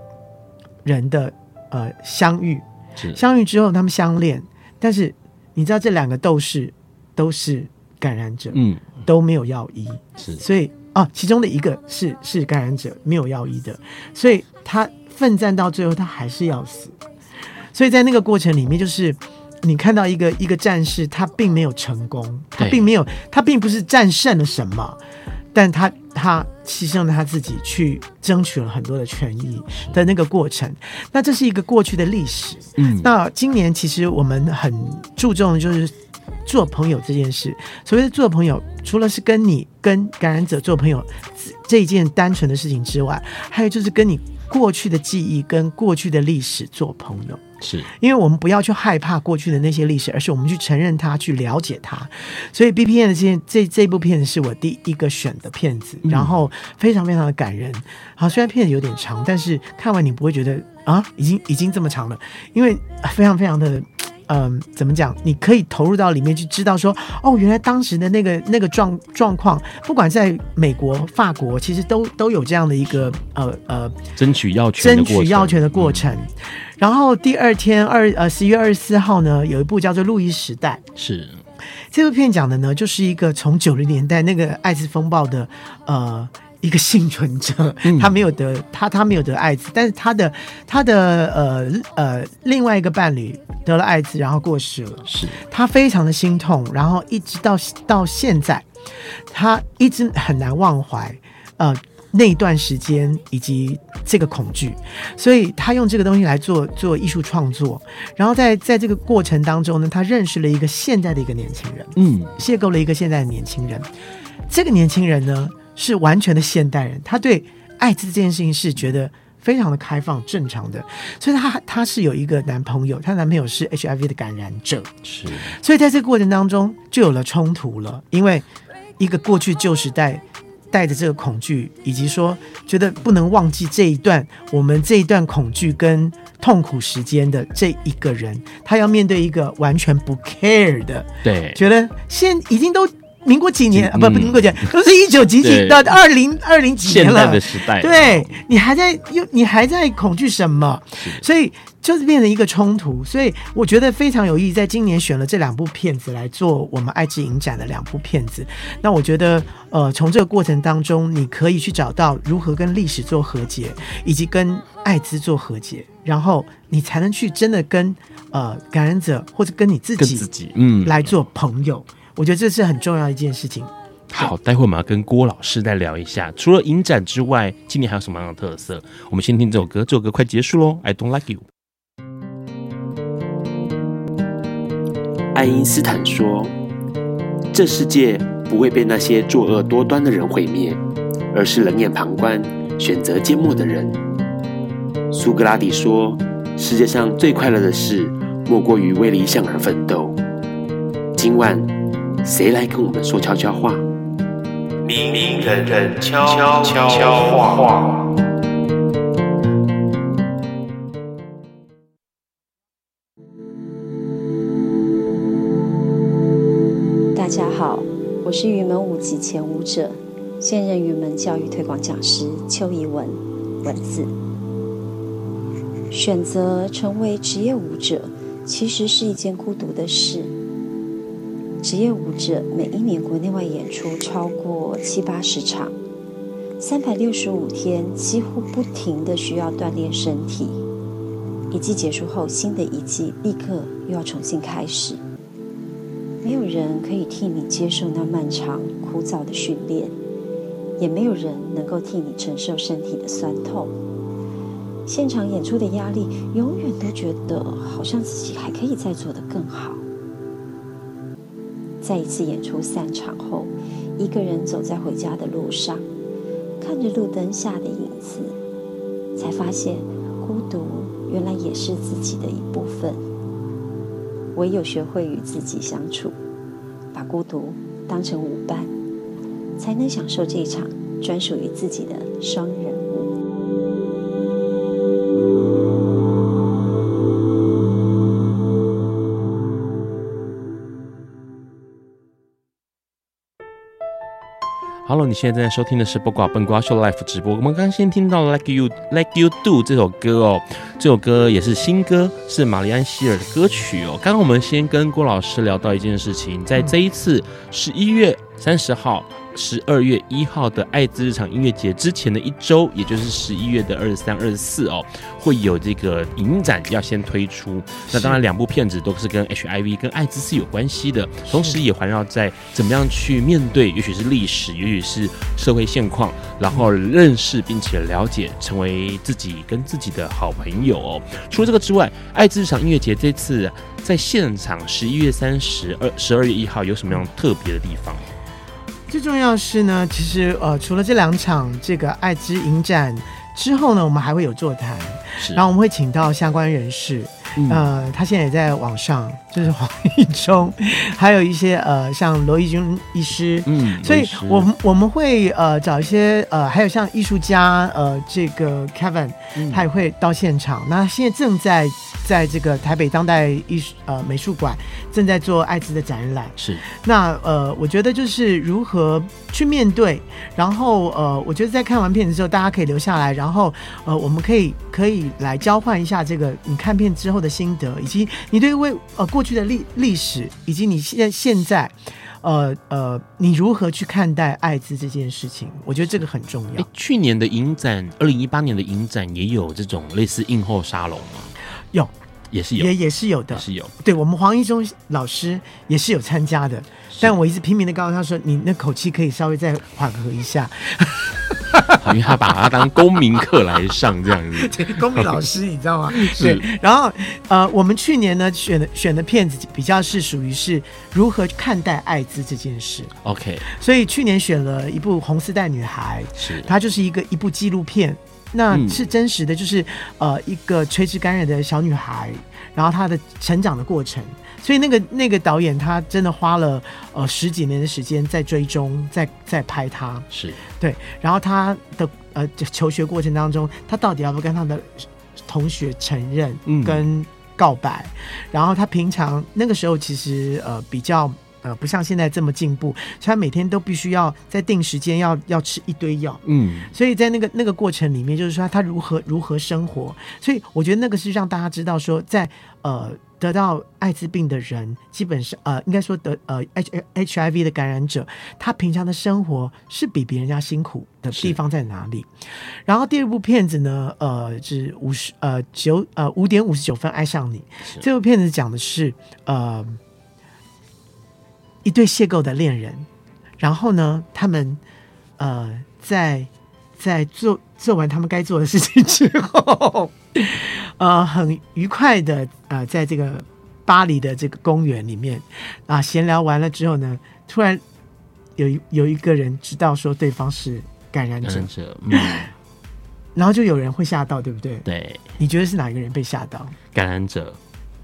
人的。呃相遇，
是。
相遇之后他们相恋，但是你知道这两个斗士都是感染者，
嗯，
都没有药医，
是。
所以啊，其中的一个是是感染者，没有药医的，所以他奋战到最后，他还是要死。所以在那个过程里面，就是你看到一个一个战士，他并没有成功，他并没有，他并不是战胜了什么，但他他牺牲了他自己去争取了很多的权益的那个过程。那这是一个过去的历史。
嗯，那
今年其实我们很注重的就是做朋友这件事。所谓的做朋友，除了是跟你跟感染者做朋友这一件单纯的事情之外，还有就是跟你过去的记忆跟过去的历史做朋友。
是，
因为我们不要去害怕过去的那些历史，而是我们去承认它，去了解它。所以 B P N 的这这这部片子是我第一个选的片子，然后非常非常的感人。好，虽然片子有点长，但是看完你不会觉得啊，已经已经这么长了，因为非常非常的。嗯，怎么讲？你可以投入到里面去，知道说，哦，原来当时的那个那个状状况，不管在美国、法国，其实都都有这样的一个呃呃
争取要权、
争取要权的过程。嗯、然后第二天二呃十一月二十四号呢，有一部叫做《路易时代》，
是
这部片讲的呢，就是一个从九零年代那个艾滋风暴的呃。一个幸存者，他没有得、嗯、他他没有得艾滋，但是他的他的呃呃另外一个伴侣得了艾滋，然后过世了，
是。
他非常的心痛，然后一直到到现在，他一直很难忘怀呃那一段时间以及这个恐惧，所以他用这个东西来做做艺术创作，然后在在这个过程当中呢，他认识了一个现在的一个年轻人，
嗯，
邂逅了一个现在的年轻人，这个年轻人呢。是完全的现代人，他对艾滋这件事情是觉得非常的开放、正常的，所以他他是有一个男朋友，他男朋友是 HIV 的感染者，
是，
所以在这个过程当中就有了冲突了，因为一个过去旧时代带着这个恐惧，以及说觉得不能忘记这一段我们这一段恐惧跟痛苦时间的这一个人，他要面对一个完全不 care 的，
对，
觉得现已经都。民国几年？
嗯、
不不，民国几年？都是一九几几到二零二零几年了。
的时代，
对，你还在又你还在恐惧什么？所以就是变成一个冲突。所以我觉得非常有意义，在今年选了这两部片子来做我们爱之影展的两部片子。那我觉得，呃，从这个过程当中，你可以去找到如何跟历史做和解，以及跟艾滋做和解，然后你才能去真的跟呃感染者或者跟你自己
自己嗯
来做朋友。我觉得这是很重要一件事情。
好，待会我们要跟郭老师再聊一下，除了影展之外，今年还有什么样的特色？我们先听这首歌，这首歌快结束喽。I don't like you。
爱因斯坦说：“这世界不会被那些作恶多端的人毁灭，而是冷眼旁观、选择缄默的人。”苏格拉底说：“世界上最快乐的事，莫过于为理想而奋斗。”今晚，谁来跟我们说悄悄话？明人人悄悄话。
大家好，我是云门舞集前舞者，现任云门教育推广讲师邱怡文。文字，选择成为职业舞者，其实是一件孤独的事。职业舞者每一年国内外演出超过七八十场，三百六十五天几乎不停的需要锻炼身体。一季结束后，新的一季立刻又要重新开始。没有人可以替你接受那漫长枯燥的训练，也没有人能够替你承受身体的酸痛。现场演出的压力，永远都觉得好像自己还可以再做得更好。在一次演出散场后，一个人走在回家的路上，看着路灯下的影子，才发现孤独原来也是自己的一部分。唯有学会与自己相处，把孤独当成舞伴，才能享受这场专属于自己的双人。
你现在正在收听的是《不瓜笨瓜 Show Life》直播。我们刚刚先听到《Like You Like You Do》这首歌哦，这首歌也是新歌，是玛丽安希尔的歌曲哦。刚刚我们先跟郭老师聊到一件事情，在这一次十一月三十号。十二月一号的艾滋日常音乐节之前的一周，也就是十一月的二十三、二十四哦，会有这个影展要先推出。那当然，两部片子都是跟 HIV 跟艾滋是有关系的，同时也环绕在怎么样去面对，也许是历史，也许是社会现况，然后认识并且了解，成为自己跟自己的好朋友哦。除了这个之外，艾滋日常音乐节这次在现场十一月三十二、十二月一号有什么样特别的地方？
最重要是呢，其实呃，除了这两场这个爱之影展之后呢，我们还会有座谈，然后我们会请到相关人士，嗯、呃，他现在也在网上，就是黄义中，还有一些呃，像罗义军医师，嗯，所以我们我们会呃找一些呃，还有像艺术家呃，这个 Kevin，他也会到现场。嗯、那现在正在。在这个台北当代艺术呃美术馆正在做艾滋的展览，
是
那呃，我觉得就是如何去面对，然后呃，我觉得在看完片子之后，大家可以留下来，然后呃，我们可以可以来交换一下这个你看片之后的心得，以及你对为呃过去的历历史，以及你现在现在呃呃，你如何去看待艾滋这件事情，我觉得这个很重要。
去年的影展，二零一八年的影展也有这种类似映后沙龙吗？
有，
也是有，
也也是有的，
是有。
对，我们黄一中老师也是有参加的，但我一直拼命的告诉他说：“你那口气可以稍微再缓和一下。”
因为他把他当公民课来上这样子，
公民老师你知道吗？对。然后呃，我们去年呢选的选的片子比较是属于是如何看待艾滋这件事。
OK，
所以去年选了一部《红丝带女孩》，
是
它就是一个一部纪录片。那是真实的，就是呃，一个垂直感染的小女孩，然后她的成长的过程。所以那个那个导演他真的花了呃十几年的时间在追踪，在在拍她。
是
对。然后他的呃求学过程当中，他到底要不要跟他的同学承认跟告白？嗯、然后他平常那个时候其实呃比较。呃，不像现在这么进步，所以他每天都必须要在定时间要要吃一堆药，
嗯，
所以在那个那个过程里面，就是说他如何如何生活，所以我觉得那个是让大家知道说，在呃得到艾滋病的人，基本上呃应该说得呃 H H I V 的感染者，他平常的生活是比别人家辛苦的地方在哪里？然后第二部片子呢，呃是五十呃九呃五点五十九分爱上你，这部片子讲的是呃。一对邂逅的恋人，然后呢，他们呃，在在做做完他们该做的事情之后，呃，很愉快的呃，在这个巴黎的这个公园里面啊、呃，闲聊完了之后呢，突然有一有一个人知道说对方是感染者，
嗯、
然后就有人会吓到，对不对？
对，
你觉得是哪一个人被吓到？
感染者。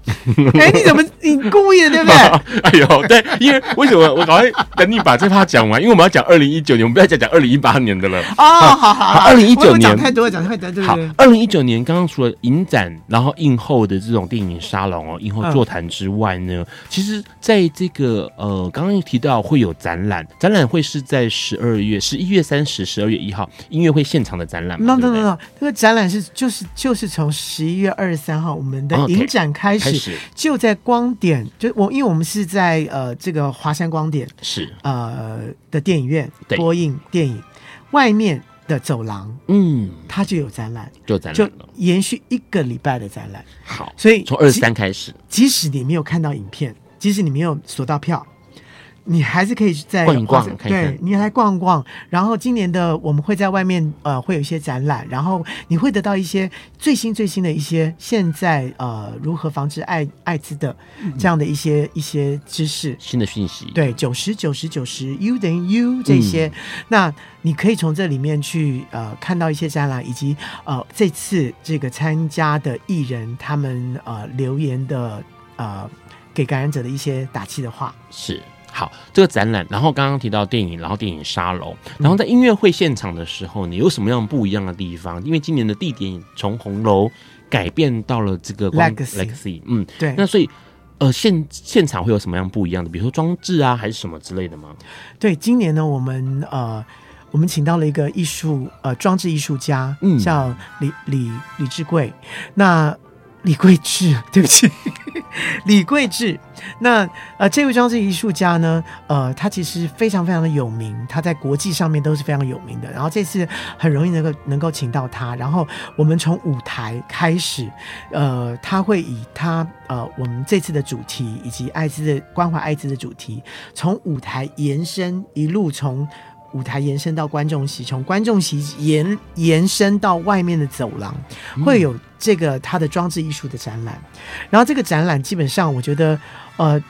哎，你怎么你故意的对不对？
哎呦，对，因为为什么我赶快等你把这趴讲完？因为我们要讲二零一九年，我们不要讲讲二零一八年的了。
哦，好好好，
二零一九年
讲太多，讲太多？
好，二零一九年刚刚除了影展，然后映后的这种电影沙龙哦，映后座谈之外呢，嗯、其实在这个呃，刚刚提到会有展览，展览会是在十二月十一月三十、十二月一号音乐会现场的展览。
No no no no，这个展览是就是就是从十一月二十三号我们的影展开始。就在光点，就我，因为我们是在呃这个华山光点
是。
呃的电影院播映电影，外面的走廊，
嗯，
它就有展览，
就展览，
就延续一个礼拜的展览。
好，
所以
从二十三开始，
即使你没有看到影片，即使你没有锁到票。你还是可以在
逛一逛，看看
对，你来逛逛。然后今年的我们会在外面呃会有一些展览，然后你会得到一些最新最新的一些现在呃如何防治艾艾滋的这样的一些、嗯、一些知识，
新的讯息。
对，九十九十九十 U 等于 U 这些，嗯、那你可以从这里面去呃看到一些展览，以及呃这次这个参加的艺人他们呃留言的呃给感染者的一些打气的话
是。好，这个展览，然后刚刚提到电影，然后电影沙龙，然后在音乐会现场的时候，你有什么样不一样的地方？因为今年的地点从红楼改变到了这个
Legacy，,
嗯，
对。
那所以，呃，现现场会有什么样不一样的？比如说装置啊，还是什么之类的吗？
对，今年呢，我们呃我们请到了一个艺术呃装置艺术家，嗯，叫李李李志贵，那。李桂志，对不起，李桂志。那呃，这位装置艺术家呢，呃，他其实非常非常的有名，他在国际上面都是非常有名的。然后这次很容易能够能够请到他，然后我们从舞台开始，呃，他会以他呃我们这次的主题以及艾滋的关怀艾滋的主题，从舞台延伸一路从。舞台延伸到观众席，从观众席延延伸到外面的走廊，会有这个他的装置艺术的展览。然后这个展览基本上，我觉得，呃。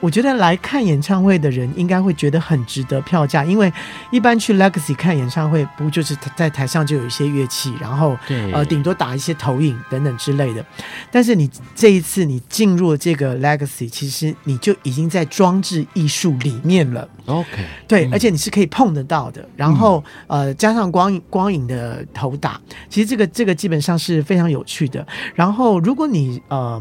我觉得来看演唱会的人应该会觉得很值得票价，因为一般去 Legacy 看演唱会，不就是在台上就有一些乐器，然后呃顶多打一些投影等等之类的。但是你这一次你进入了这个 Legacy，其实你就已经在装置艺术里面了。OK，对，嗯、而且你是可以碰得到的。然后呃加上光影光影的投打，其实这个这个基本上是非常有趣的。然后如果你呃。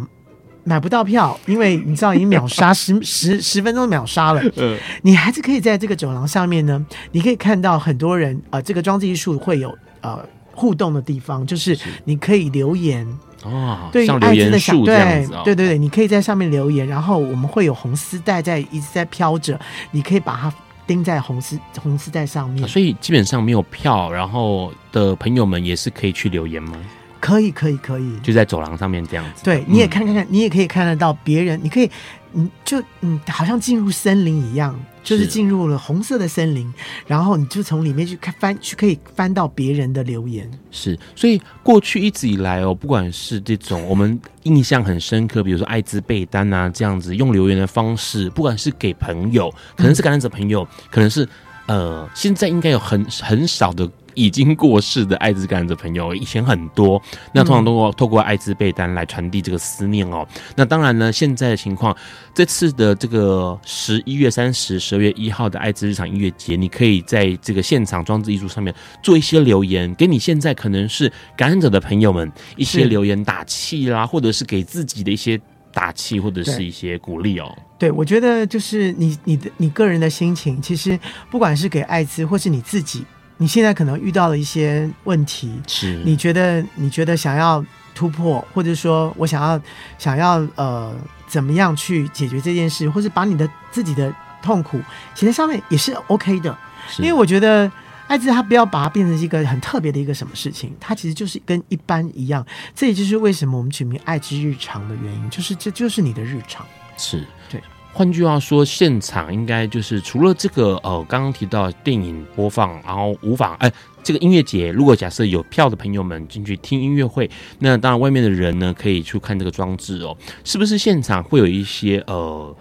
买不到票，因为你知道已经秒杀 十十十分钟秒杀了。嗯，你还是可以在这个走廊上面呢，你可以看到很多人呃，这个装置艺术会有呃互动的地方，就是你可以留言哦，对于艾滋的想对对对对，你可以在上面留言，然后我们会有红丝带在一直在飘着，你可以把它钉在红丝红丝带上面。
所以基本上没有票，然后的朋友们也是可以去留言吗？
可以，可以，可以，
就在走廊上面这样子。
对，你也看看看，嗯、你也可以看得到别人，你可以，你就嗯，好像进入森林一样，就是进入了红色的森林，然后你就从里面去看翻，去可以翻到别人的留言。
是，所以过去一直以来哦，不管是这种我们印象很深刻，比如说艾滋被单啊这样子，用留言的方式，不管是给朋友，可能是感染者朋友，嗯、可能是呃，现在应该有很很少的。已经过世的艾滋感染者朋友，以前很多，那通常通过透过艾滋被单来传递这个思念哦。那当然呢，现在的情况，这次的这个十一月三十、十二月一号的艾滋日常音乐节，你可以在这个现场装置艺术上面做一些留言，给你现在可能是感染者的朋友们一些留言打气啦，或者是给自己的一些打气或者是一些鼓励哦。
对，我觉得就是你你的你个人的心情，其实不管是给艾滋或是你自己。你现在可能遇到了一些问题，是。你觉得你觉得想要突破，或者说我想要想要呃怎么样去解决这件事，或是把你的自己的痛苦写在上面也是 OK 的，因为我觉得艾滋它不要把它变成一个很特别的一个什么事情，它其实就是跟一般一样，这也就是为什么我们取名艾滋日常的原因，就是这就是你的日常，
是。
对。
换句话说，现场应该就是除了这个呃，刚刚提到电影播放，然后无法哎，这个音乐节，如果假设有票的朋友们进去听音乐会，那当然外面的人呢可以去看这个装置哦，是不是现场会有一些呃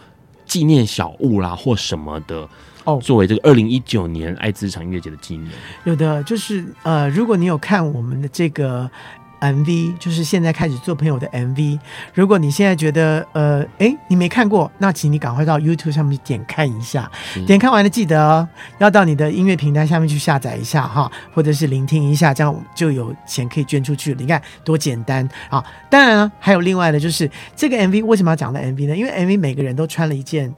纪念小物啦或什么的哦，作为这个二零一九年爱滋场音乐节的纪念？
有的，就是呃，如果你有看我们的这个。MV 就是现在开始做朋友的 MV。如果你现在觉得呃，哎，你没看过，那请你赶快到 YouTube 上面点看一下。嗯、点看完了，记得哦，要到你的音乐平台下面去下载一下哈，或者是聆听一下，这样就有钱可以捐出去了。你看多简单啊！当然了，还有另外的，就是这个 MV 为什么要讲到 MV 呢？因为 MV 每个人都穿了一件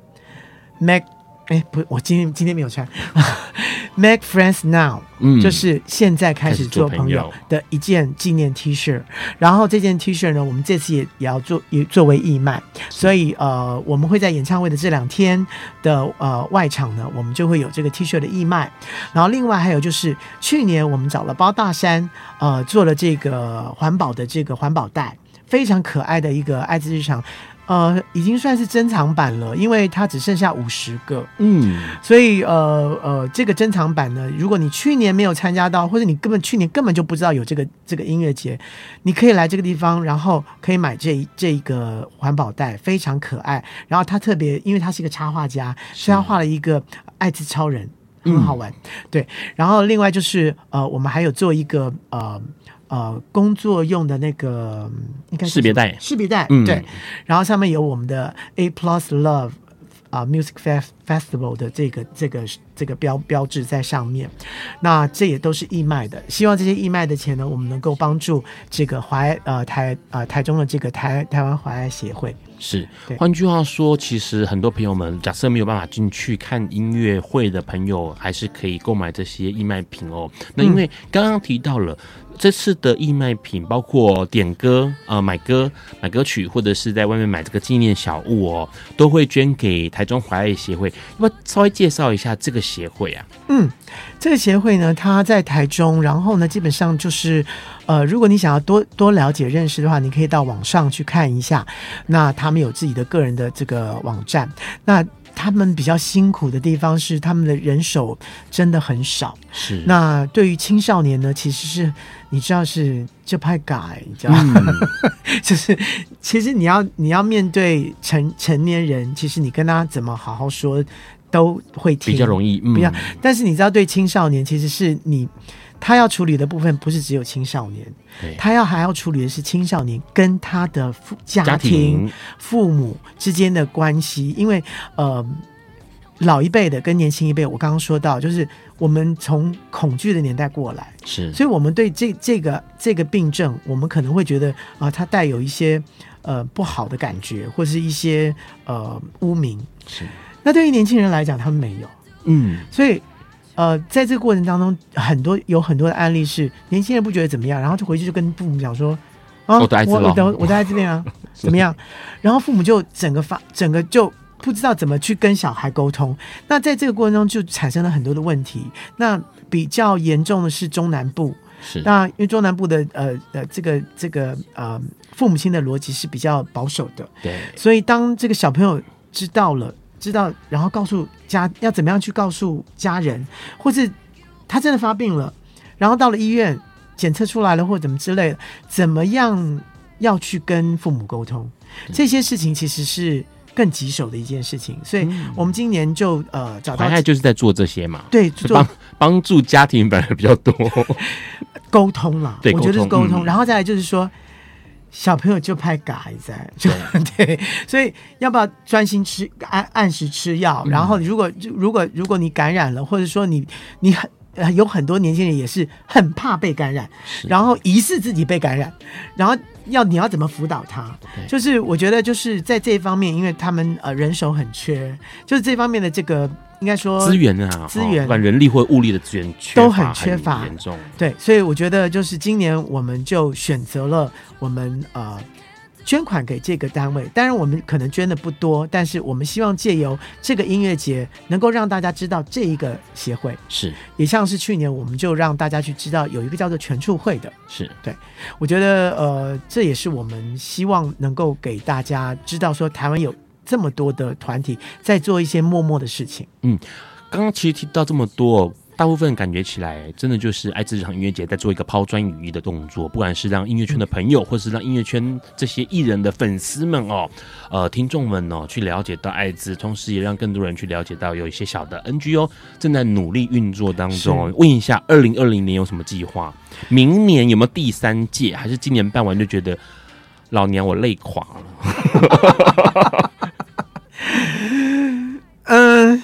Mac。哎，不，我今天今天没有穿。Make friends now，嗯，就是现在开始做朋友的一件纪念 T 恤。然后这件 T 恤呢，我们这次也也要做，也作为义卖。所以呃，我们会在演唱会的这两天的呃外场呢，我们就会有这个 T 恤的义卖。然后另外还有就是，去年我们找了包大山，呃，做了这个环保的这个环保袋，非常可爱的一个爱之日常。呃，已经算是珍藏版了，因为它只剩下五十个，嗯，所以呃呃，这个珍藏版呢，如果你去年没有参加到，或者你根本去年根本就不知道有这个这个音乐节，你可以来这个地方，然后可以买这这一个环保袋，非常可爱。然后他特别，因为他是一个插画家，所以他画了一个艾滋超人，很好玩，嗯。对，然后另外就是呃，我们还有做一个呃。呃，工作用的那个应该是
识别带，
识别带，嗯，对。然后上面有我们的 A Plus Love 啊、呃、Music Festival 的这个这个这个标标志在上面。那这也都是义卖的，希望这些义卖的钱呢，我们能够帮助这个怀呃台呃台中的这个台台湾华爱协会。
是，换句话说，其实很多朋友们假设没有办法进去看音乐会的朋友，还是可以购买这些义卖品哦。那因为刚刚提到了。这次的义卖品包括点歌、呃买歌、买歌曲，或者是在外面买这个纪念小物哦，都会捐给台中怀爱协会。要不要稍微介绍一下这个协会啊？
嗯，这个协会呢，它在台中，然后呢，基本上就是，呃，如果你想要多多了解认识的话，你可以到网上去看一下。那他们有自己的个人的这个网站。那他们比较辛苦的地方是，他们的人手真的很少。
是。
那对于青少年呢，其实是你知道是就派改，你知道吗？嗯、就是其实你要你要面对成成年人，其实你跟他怎么好好说都会听，
比较容易。嗯、
比较，但是你知道，对青少年，其实是你。他要处理的部分不是只有青少年，他要还要处理的是青少年跟他的父家庭、父母之间的关系，因为呃，老一辈的跟年轻一辈，我刚刚说到，就是我们从恐惧的年代过来，
是，
所以我们对这这个这个病症，我们可能会觉得啊、呃，它带有一些呃不好的感觉，或是一些呃污名。
是，
那对于年轻人来讲，他们没有，
嗯，
所以。呃，在这个过程当中，很多有很多的案例是年轻人不觉得怎么样，然后就回去就跟父母讲说：“啊，我我我在这边啊，怎么样？”然后父母就整个发整个就不知道怎么去跟小孩沟通。那在这个过程中就产生了很多的问题。那比较严重的是中南部，
是
那因为中南部的呃呃这个这个呃父母亲的逻辑是比较保守的，
对，
所以当这个小朋友知道了。知道，然后告诉家要怎么样去告诉家人，或是他真的发病了，然后到了医院检测出来了，或者怎么之类的，怎么样要去跟父母沟通？这些事情其实是更棘手的一件事情，所以我们今年就呃找到，
大概就是在做这些嘛，
对，
帮帮助家庭本来比较多
沟通了，
对，
我觉得是沟通，
嗯、
然后再来就是说。小朋友就拍嘎在，就 对，所以要不要专心吃按按时吃药？然后如果如果如果你感染了，或者说你你很有很多年轻人也是很怕被感染，然后疑似自己被感染，然后要你要怎么辅导他？就是我觉得就是在这一方面，因为他们呃人手很缺，就是这方面的这个。应该说资
源啊，
资源，
不管人力或物力的资源
都很缺乏，
严重。
对，所以我觉得就是今年我们就选择了我们呃捐款给这个单位。当然我们可能捐的不多，但是我们希望借由这个音乐节，能够让大家知道这一个协会
是。
也像是去年我们就让大家去知道有一个叫做全处会的，
是
对。我觉得呃这也是我们希望能够给大家知道说台湾有。这么多的团体在做一些默默的事情。
嗯，刚刚其实提到这么多，大部分感觉起来真的就是爱滋日常音乐节在做一个抛砖引玉的动作，不管是让音乐圈的朋友，或是让音乐圈这些艺人的粉丝们哦，呃，听众们哦，去了解到爱滋，同时也让更多人去了解到有一些小的 NGO 正在努力运作当中。问一下，二零二零年有什么计划？明年有没有第三届？还是今年办完就觉得老娘我累垮了？
嗯，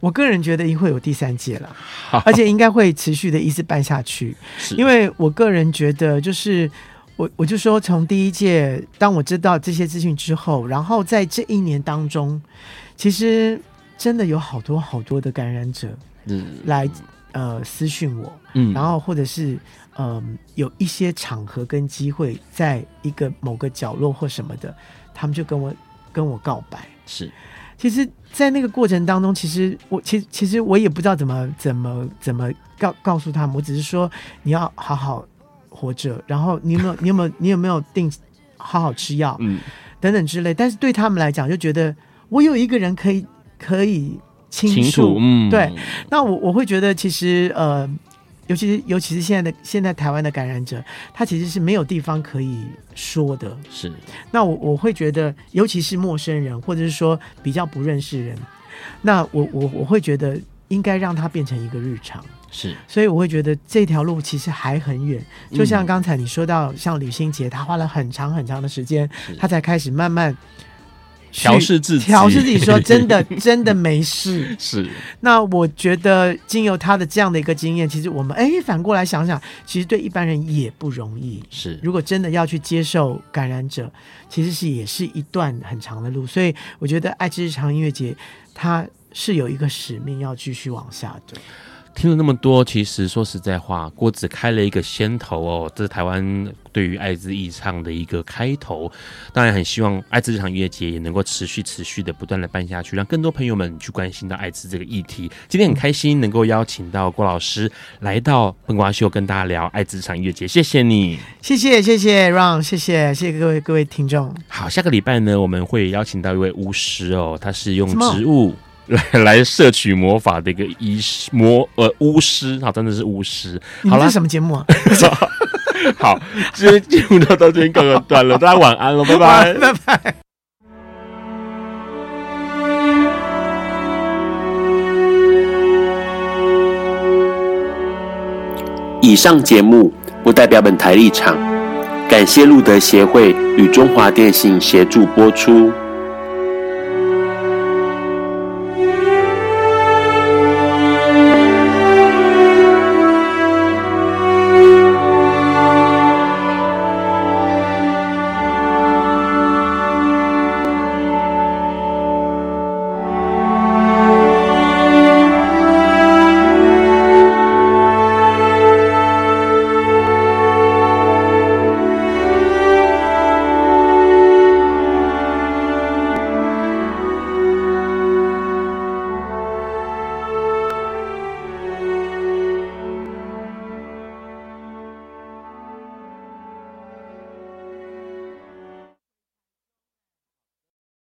我个人觉得会有第三届了，而且应该会持续的一直办下去。因为我个人觉得，就是我我就说，从第一届，当我知道这些资讯之后，然后在这一年当中，其实真的有好多好多的感染者，嗯来呃私讯我，嗯，然后或者是嗯、呃、有一些场合跟机会，在一个某个角落或什么的，他们就跟我跟我告白，
是。
其实，在那个过程当中，其实我其实其实我也不知道怎么怎么怎么告告诉他们，我只是说你要好好活着，然后你有没有 你有没有你有没有定好好吃药，嗯，等等之类。但是对他们来讲，就觉得我有一个人可以可以倾诉，嗯，对。那我我会觉得，其实呃。尤其是尤其是现在的现在台湾的感染者，他其实是没有地方可以说的。
是，
那我我会觉得，尤其是陌生人，或者是说比较不认识人，那我我我会觉得应该让他变成一个日常。
是，
所以我会觉得这条路其实还很远。就像刚才你说到，像李心杰，他花了很长很长的时间，他才开始慢慢
调试自己，
调试自己，说 真的，真的没事。
是。
那我觉得，经由他的这样的一个经验，其实我们哎，反过来想想，其实对一般人也不容易。
是。如
果真的要去接受感染者，其实是也是一段很长的路。所以，我觉得爱之日常音乐节，它是有一个使命要继续往下的。
听了那么多，其实说实在话，郭子开了一个先头哦，这是台湾对于艾滋义唱的一个开头。当然，很希望艾滋这场音乐节也能够持续、持续的不断的办下去，让更多朋友们去关心到艾滋这个议题。今天很开心能够邀请到郭老师来到笨瓜秀，跟大家聊艾滋这场音乐节。谢谢你，
谢谢谢谢 Ron，谢谢谢谢各位各位听众。
好，下个礼拜呢，我们会邀请到一位巫师哦，他是用植物。来 来摄取魔法的一个医师魔呃巫师，好，真的是巫师。好了，
这是什么节目啊？
好，今天节目就到这边告个段落，大家晚安了，拜拜，
拜拜。
以上节目不代表本台立场，感谢路德协会与中华电信协助播出。